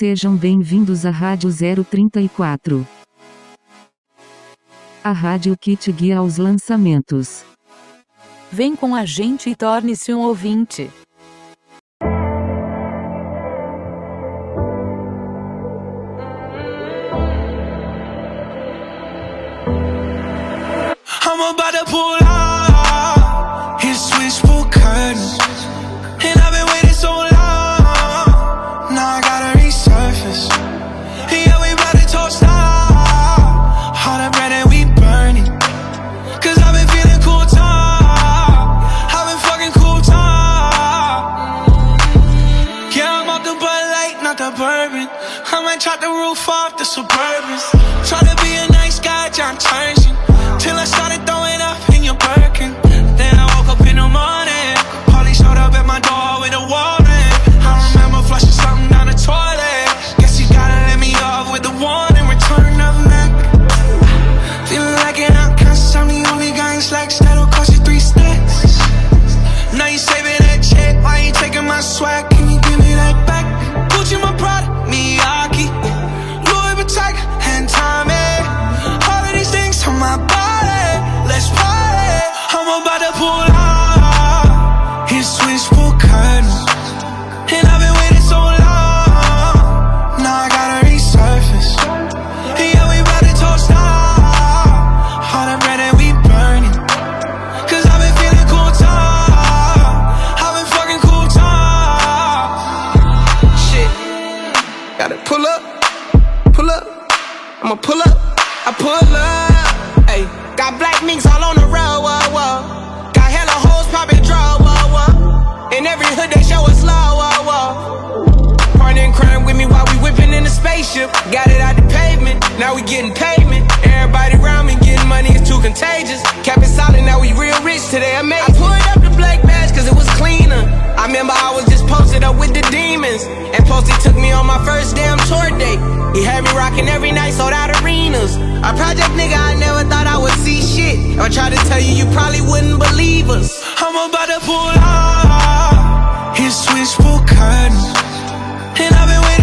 Sejam bem-vindos à Rádio 034. A rádio que te guia aos lançamentos. Vem com a gente e torne-se um ouvinte. Chop the roof off the Suburbans. Try to be a nice guy, John Turner. Till I started Let's party. I'm about to pull out curtains, and I've been waiting so long. Now I gotta resurface. Yeah, to toast out. All and we I've been feeling cool time. I've been fucking cool time. Shit. Gotta pull up, pull up. I'ma pull up, spaceship. Got it out the pavement, now we getting payment. Everybody around me getting money is too contagious. Cap it solid, now we real rich today, amazing. I pulled up the black badge cause it was cleaner. I remember I was just posted up with the demons. And Posty took me on my first damn tour date. He had me rocking every night, sold out arenas. A project nigga, I never thought I would see shit. If I tried to tell you, you probably wouldn't believe us. I'm about to pull out his switchboard curtains. And I've been waiting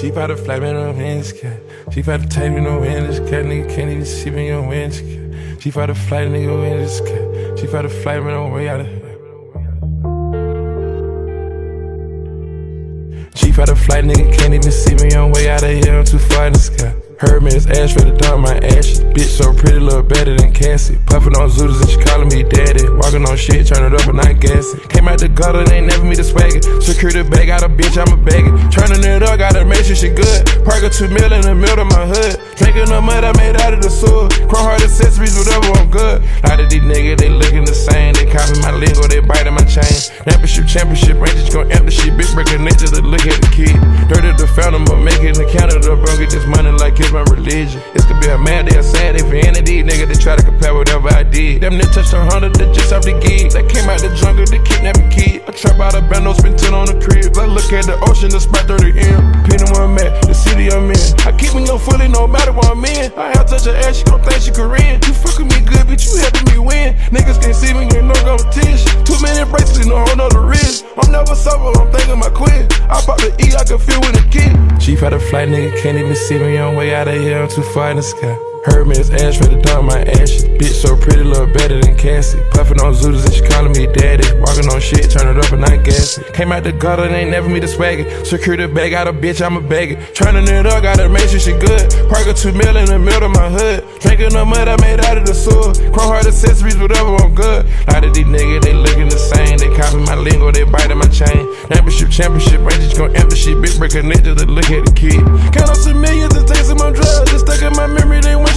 She bout to fly me no winds, cat. She bout to take me no winds, cat. Nigga can't even see me on winds, cat. She bout to fly nigga winds, cat. She bout to fly me no way out of She bout to fly, nigga can't even see me on way out of here. I'm too far in the sky. Heard me, it's ash for the dump my ashes. Bitch so pretty, look better than Cassie. Puffin' on Zooters and she calling me daddy. Walking on shit, turn it up and not gassing. Came out the gutter, they ain't never me the swagger. Secure the bag, got a bitch, I'm a bagger. Turning it up, gotta make sure she good. Park a two mil in the middle of my hood. Drinking the mud I made out of the sewer. Chrome heart accessories, whatever, I'm good. A lot of these niggas, they looking the same. They copy my lingo, they biting my chain. Championship, championship, Rangers gon' empty shit. Bitch breaking nature to look at the kid. Dirty the fountain, but making the Canada, bro. Get this money like it's my religion. This could be a mad day or sad day these niggas that try to compare whatever I did. Them niggas touched a hundred that just off the gig. That came out the jungle, they kidnapping kid. I trap out a bando, spend 10 on the crib. I look at the ocean, the spot 30 M. Depending where I'm at, the city I'm in. I keep me no fully, no matter where I'm in. I have touch her ass, she gon' think she Korean. You flight, nigga can't even see me on way out of here. I'm too far in the sky. Heard me, it's ash to dump my ashes. Bitch so pretty, look better than Cassie. Puffin' on Zooters and she calling me daddy. Walking on shit, turn it up and I gas it. Came out the gutter and ain't never me the swagger. Secure the bag, out a bitch, I'm a bagger. Turning it up, gotta make sure she good. Park a two mil in the middle of my hood. Drinking the mud I made out of the sewer. Chrome heart accessories, whatever, I'm good. A lot of these niggas, they looking the same. They copy my lingo, they biting my chain. Championship, championship, Rangers gon' empty shit. Big break a ninja to look at the kid. Count up some millions and take some on drugs. Just stuck in my memory, they went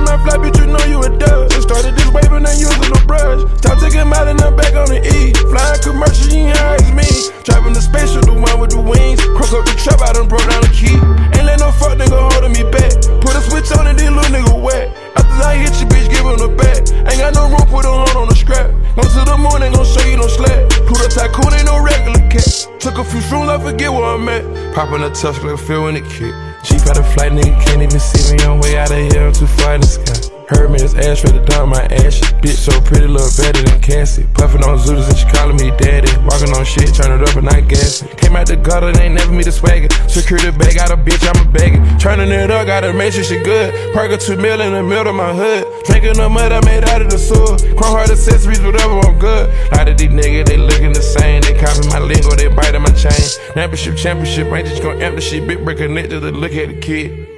Ain't matching my fly, bitch, you know you a dub. Just started this wave and ain't using no brush. Top taking out and I'm back on the E. Flying commercial, you ain't high as me. Driving the spaceship, the one with the wings. Cross up the trap, I done broke down the key. Ain't let no fuck nigga holding me back. Put a switch on and then little nigga wet. After I hit you, bitch, give him the back. Ain't got no room, put a on the scrap. Go to the morning, gon' show you no slack. Put a tycoon, ain't no regular cat. Took a few shrooms, I forget where I'm at. Popping a touch, like feel when it kick. Chief out of flight, nigga can't even see me. I'm way out of here, I'm too far in the sky. Heard me, it's ash ready to dump my ashes. Bitch so pretty, look better than Cassie. Puffin' on Zooters and she calling me daddy. Walking on shit, turn it up and I gas. Came out the gutter, ain't never me the swagger. Secure the bag, got a bitch, I'm a bagger. Turning it up, gotta make sure she good. Park a two mil in the middle of my hood. Drinking the mud I made out of the sewer. Chrome heart accessories, whatever, I'm good. A lot of these niggas, they looking the same. They copy my lingo, they biting my chain. Championship, championship, ain't just gon' empty shit. Big break a nigga to look at the kid.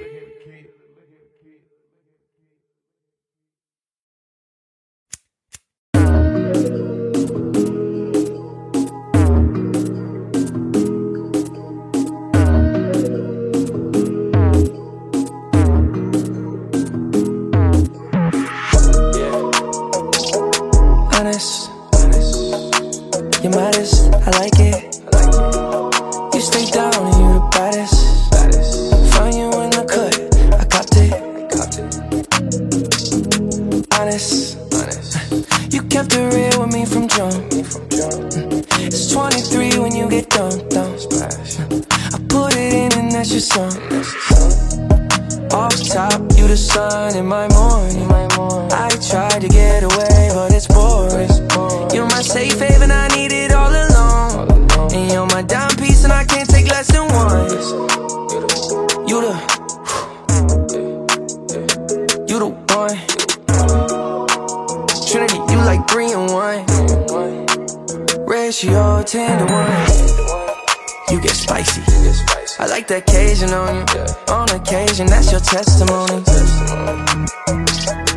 That's your testimony.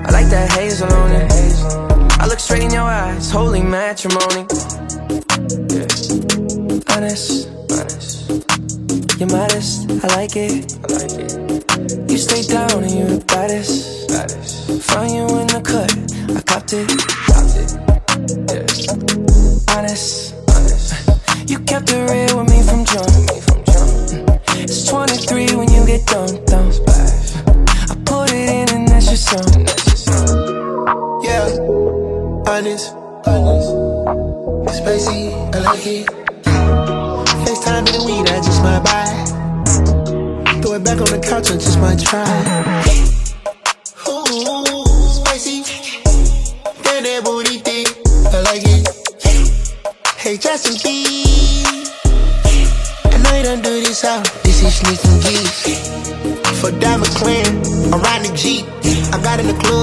I like that hazel on it. I look straight in your eyes, holy matrimony. Honest, honest. you're modest, I like it. I like it. You stay down and you're the baddest. Find you in the cut, I copped it. Honest, you kept it real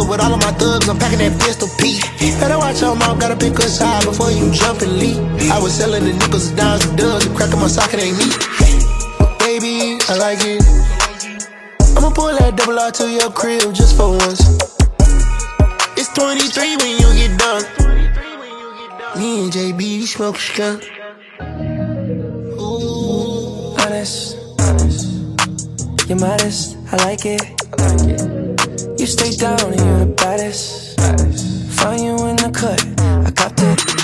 with all of my thugs, I'm packing that pistol P. Better watch your mouth, gotta pick us side before you jump and leap. I was selling the nickels, dimes, and dubs, and cracking my socket ain't me. Baby, I like it. I'ma pull that double R to your crib just for once. It's 23 when you get done. Me and JB smoke skunk. Ooh. Honest, you're modest, I like it. I like it. You stay down and you're the baddest. Find you in the cut, I copped it.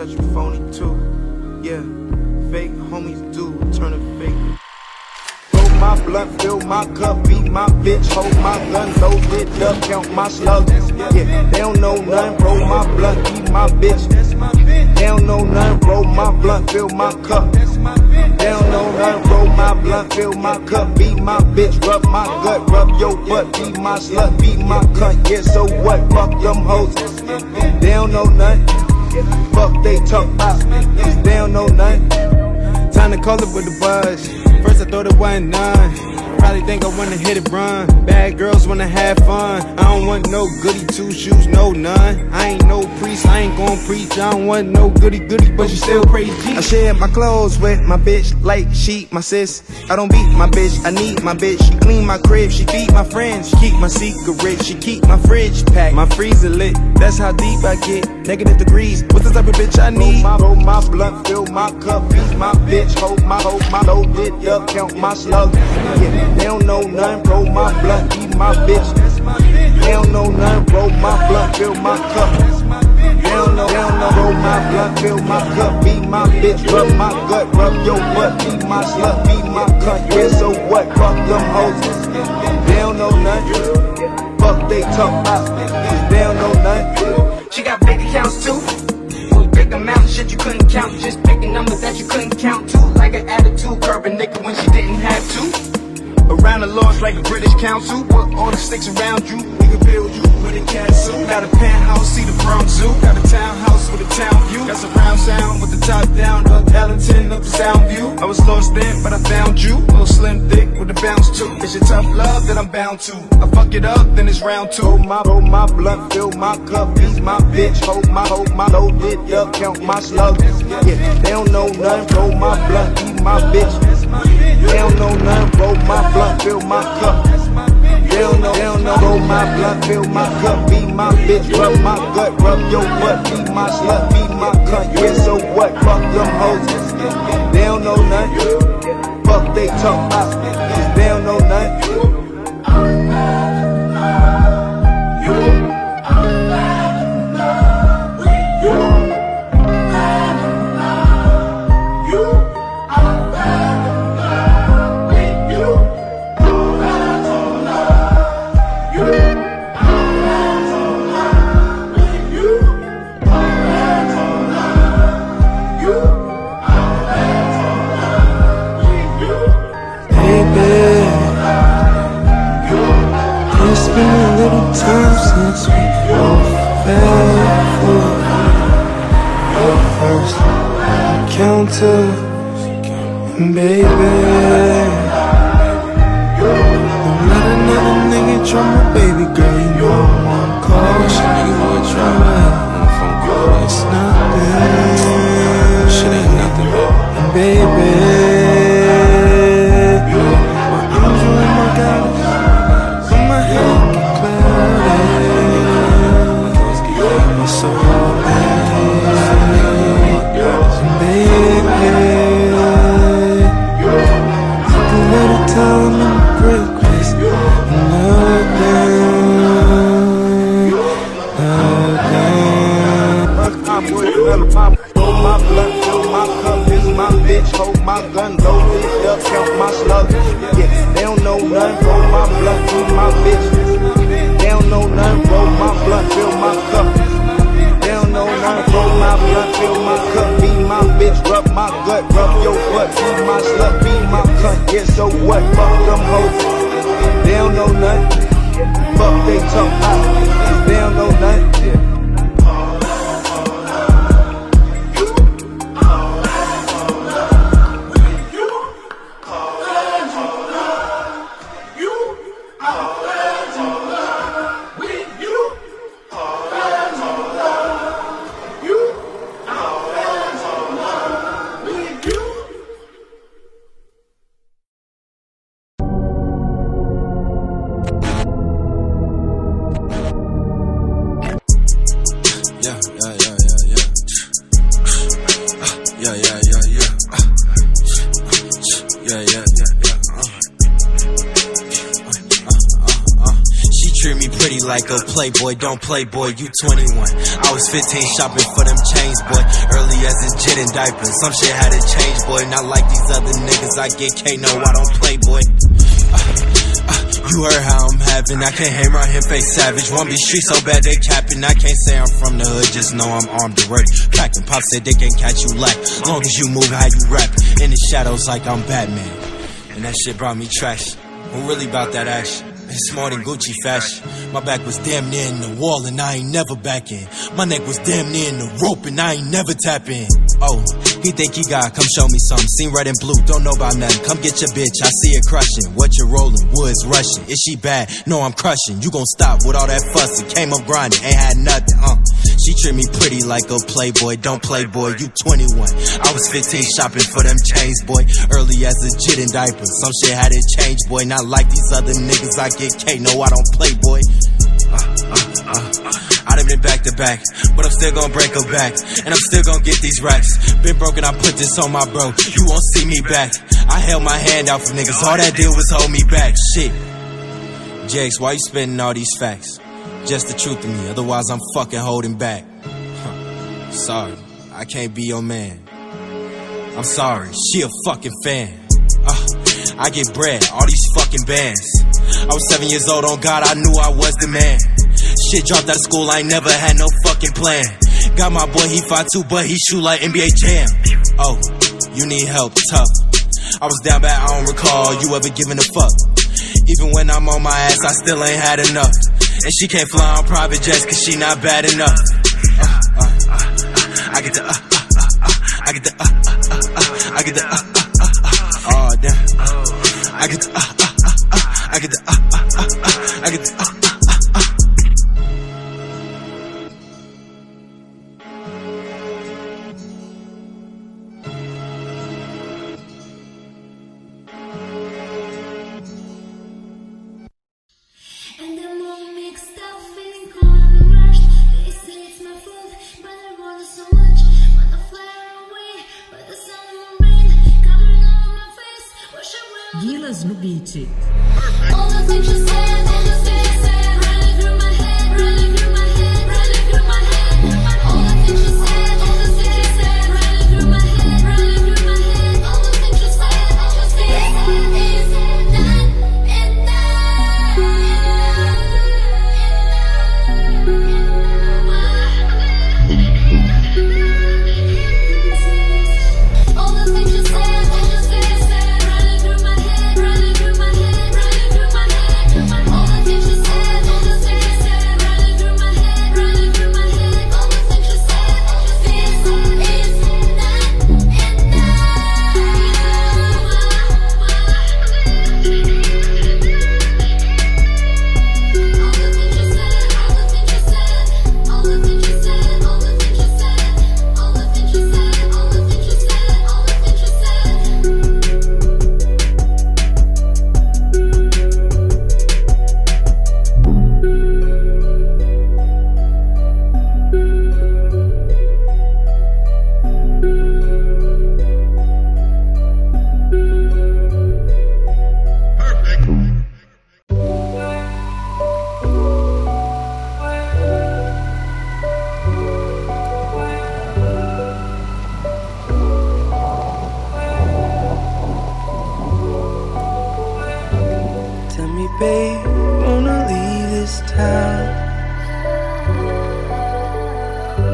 That you phony too. Yeah. Fake homies do turn to fake. Roll my blunt, fill my cup, beat my bitch, hold my gun, load it up, count my slugs. Yeah, they don't know nothing. Roll my blunt, eat my bitch. They don't know nothing. Roll my blunt, fill my cup. They don't know nothing. Roll my blunt, fill my cup, beat my bitch, rub my gut, rub your butt, beat my slut, beat my cunt. Yeah, so what? Fuck them hoes. They don't know nothing. Fuck they talk about. They don't know nothing. Time to call it with the buzz. First I thought it wasn't none. Probably think I wanna hit it run. Bad girls wanna have fun. I don't want no goody two shoes, no none. I ain't no priest, I ain't gon' preach. I don't want no goody goody, but you still Jesus. I share my clothes with my bitch like she my sis. I don't beat my bitch, I need my bitch. She clean my crib, she feed my friends. She keep my secret, she keep my fridge packed, my freezer lit. That's how deep I get. Negative degrees, what's the type of bitch I need? Roll my, roll my blunt, fill my cup, beat my bitch, hold my, hold my, load it up, count my slugs. Yeah. They don't know nothing, roll my blunt, eat my bitch. They don't know nothing, roll my blunt, fill my cup. They don't know, they don't know, roll my blunt, fill my cup, beat my bitch, rub my gut, rub your butt, beat my slut, beat my cunt. Yeah, so what? Fuck them hoes. They don't know nothing. Fuck they talk about. They don't know nothing. She got big accounts too. Big amount of shit you couldn't count. Just picking numbers that you couldn't count too. Like an attitude, curb a nigga when she didn't have to. Around the laws like a British council. Put all the sticks around you. We can build you with a castle. Got a penthouse, see the brown zoo. Got a townhouse with a town view. Got surround sound with the top down. Up Ellington, up the sound view. I was lost then, but I found you. Little slim thick with a bounce too. It's your tough love that I'm bound to. I fuck it up, then it's round two. Roll my, roll my blunt, fill my cup, beat my bitch, hold my, hold my, load it up, count my slugs. Yeah, they don't know nothing, roll my blunt, eat my bitch. They don't know nothing, roll my blunt, fill my cup. They don't know, they don't know, roll my blunt, fill my cup, beat my bitch, rub my gut, rub your butt, beat my slut, beat my cunt. Yeah, so what? Fuck them hoes. They don't know nothing. Fuck they talk about. First encounter, and baby. Don't let another nigga try my baby girl, you know I'm close. Nigga would try my phone call, it's nothing. Shit ain't nothing. Baby. Playboy. Don't play boy, you 21. I was 15 shopping for them chains, boy. Early as a jit and diapers. Some shit had to change, boy. Not like these other niggas. I get K, no, I don't play, boy. Uh, uh, you heard how I'm having, I can't hang around here face savage. One be street so bad they capping. I can't say I'm from the hood, just know I'm armed and ready. Packing pop said they can't catch you lack. Long as you move how you rap. In the shadows like I'm Batman. And that shit brought me trash. I'm really about that action. More than Gucci fashion. My back was damn near in the wall and I ain't never back in. My neck was damn near in the rope and I ain't never tap in. Oh, he think he got, come show me some. Seen red and blue, don't know about nothing. Come get your bitch, I see it crushing. What you rolling? Woods rushing. Is she bad? No, I'm crushing. You gon' stop with all that fussing. Came up grinding, ain't had nothing, uh. She treat me pretty like a playboy. Don't play boy, you 21. I was 15 shopping for them chains, boy. Early as a jit and diapers. Some shit had to change, boy. Not like these other niggas. I get K, no, I don't play, boy. I done been back to back, but I'm still gonna break her back. And I'm still gonna get these racks. Been broken, I put this on my bro. You won't see me back. I held my hand out for niggas. All that did was hold me back. Shit. Jakes, why you spitting all these facts? Just the truth to me, otherwise I'm fucking holding back. Huh. Sorry, I can't be your man. I'm sorry, she a fucking fan. Uh, I get bread, all these fucking bands. I was seven years old, on God, I knew I was the man. Shit dropped out of school, I never had no fucking plan. Got my boy, he fought too, but he shoot like NBA Jam. Oh, you need help, tough. I was down bad, I don't recall you ever giving a fuck. Even when I'm on my ass, I still ain't had enough. And she can't fly on private jets cause she not bad enough. Uh, uh, uh, I get the uh, uh, uh, uh, I get the uh, uh, uh, uh, I get the uh, uh, uh, uh, oh damn. I get the uh, uh, uh, uh, I get the uh, uh, uh, uh, I get the uh, Pixie.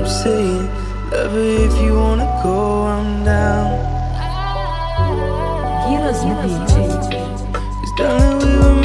I'm saying, love her if you wanna go, I'm down. Guilas no beat. Cause darling, we were